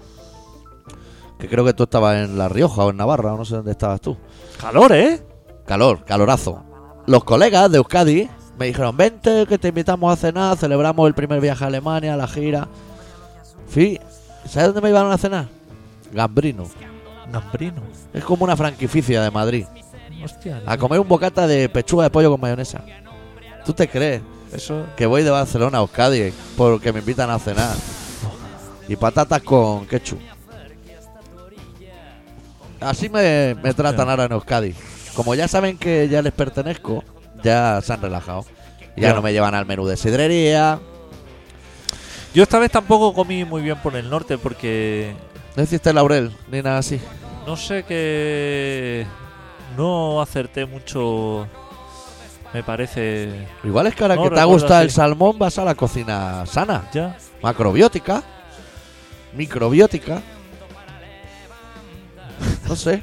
Que creo que tú estabas en La Rioja o en Navarra, o no sé dónde estabas tú. Calor, ¿eh? Calor, calorazo. Los colegas de Euskadi me dijeron, vente, que te invitamos a cenar, celebramos el primer viaje a Alemania, la gira. Fui, ¿sabes dónde me iban a cenar? Gambrino. Gambrino. Es como una franquicia de Madrid. Hostia. A comer un bocata de pechuga de pollo con mayonesa. ¿Tú te crees Eso. que voy de Barcelona a Euskadi porque me invitan a cenar? Y patatas con ketchup. Así me, me tratan ahora en Euskadi. Como ya saben que ya les pertenezco, ya se han relajado. Ya Ya. no me llevan al menú de sidrería. Yo esta vez tampoco comí muy bien por el norte porque No hiciste laurel ni nada así. no sé que no acerté mucho. Me parece Igual es que ahora No que te gustado el salmón vas a la cocina sana, ya. macrobiótica, microbiótica. No sé.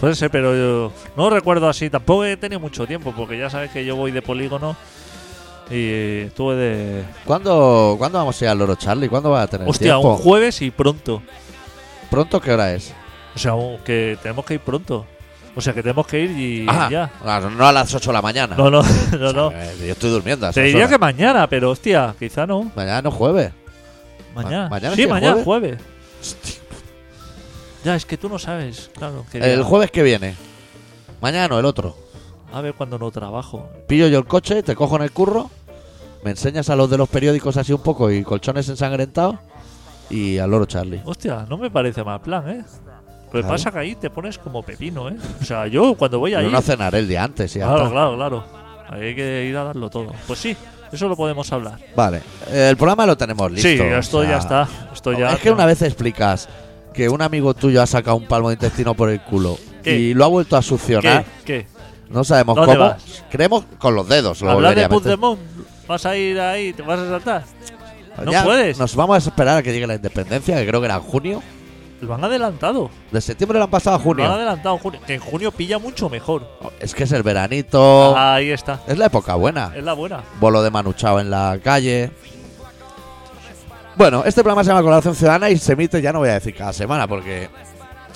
Puede ser, pero yo no recuerdo así. Tampoco he tenido mucho tiempo porque ya sabes que yo voy de polígono y estuve de. ¿Cuándo, ¿Cuándo vamos a ir al Loro Charlie? ¿Cuándo vas a tener Hostia, tiempo? un jueves y pronto. ¿Pronto qué hora es? O sea, que tenemos que ir pronto. O sea, que tenemos que ir y Ah, ya. ah, no a las 8 de la mañana. No, no, no, no. Eh, Yo estoy durmiendo a Te diría horas. que mañana, pero hostia, quizá no. Mañana no es jueves. Mañana. ¿mañana sí, mañana jueves? jueves. Ya, es que tú no sabes, claro. que El jueves que viene. Mañana no, el otro. A ver cuando no trabajo. Pillo yo el coche, te cojo en el curro, me enseñas a los de los periódicos así un poco y colchones ensangrentados y al Loro Charlie. Hostia, no me parece mal plan, ¿eh? Lo que Claro. pasa que ahí te pones como pepino, ¿eh? O sea, yo cuando voy ahí. No cenaré el día antes ya claro, está. claro, claro. Ahí hay que ir a darlo todo. Pues sí, eso lo podemos hablar. Vale, el programa lo tenemos listo. sí, o esto sea, ya está. Esto ya. es que una vez explicas que un amigo tuyo ha sacado un palmo de intestino por el culo ¿Qué? y lo ha vuelto a ¿Qué? succionar, ¿Qué? no sabemos ¿Dónde cómo. vas? Creemos con los dedos. Lo ¿Hablar de. Puigdemont? ¿Vas a ir ahí? ¿Te vas a saltar? No Ya puedes. Nos vamos a esperar a que llegue la independencia, que creo que era en junio. Lo han adelantado. De septiembre lo han pasado a Lo han junio. adelantado en junio. Que en junio pilla mucho mejor. Es que es el veranito. Ahí está. Es la época buena. Es la buena. Bolo de manuchao en la calle. Bueno, este programa se llama Colaboración Ciudadana y se emite, ya no voy a decir cada semana, porque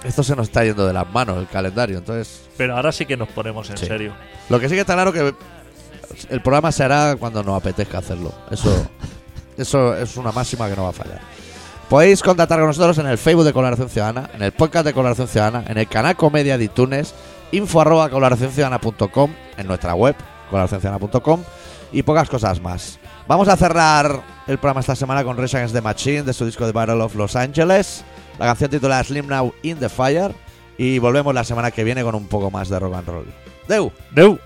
esto se nos está yendo de las manos, el calendario. Entonces, Pero ahora sí que nos ponemos en Sí. serio. lo que sí que está claro que el programa se hará cuando nos apetezca hacerlo. Eso, eso es una máxima que no va a fallar. Podéis contactar con nosotros en el Facebook de Colaboración Ciudadana, en el podcast de Colaboración Ciudadana, en el canal Comedia de iTunes, info arroba colaboracionciudadana.com, en nuestra web, colaboracionciudadana.com y pocas cosas más. Vamos a cerrar el programa esta semana con Rage Against the Machine de su disco The Battle of Los Angeles. La canción titulada Slim Now in the Fire. Y volvemos la semana que viene con un poco más de rock and roll. Deu. Deu.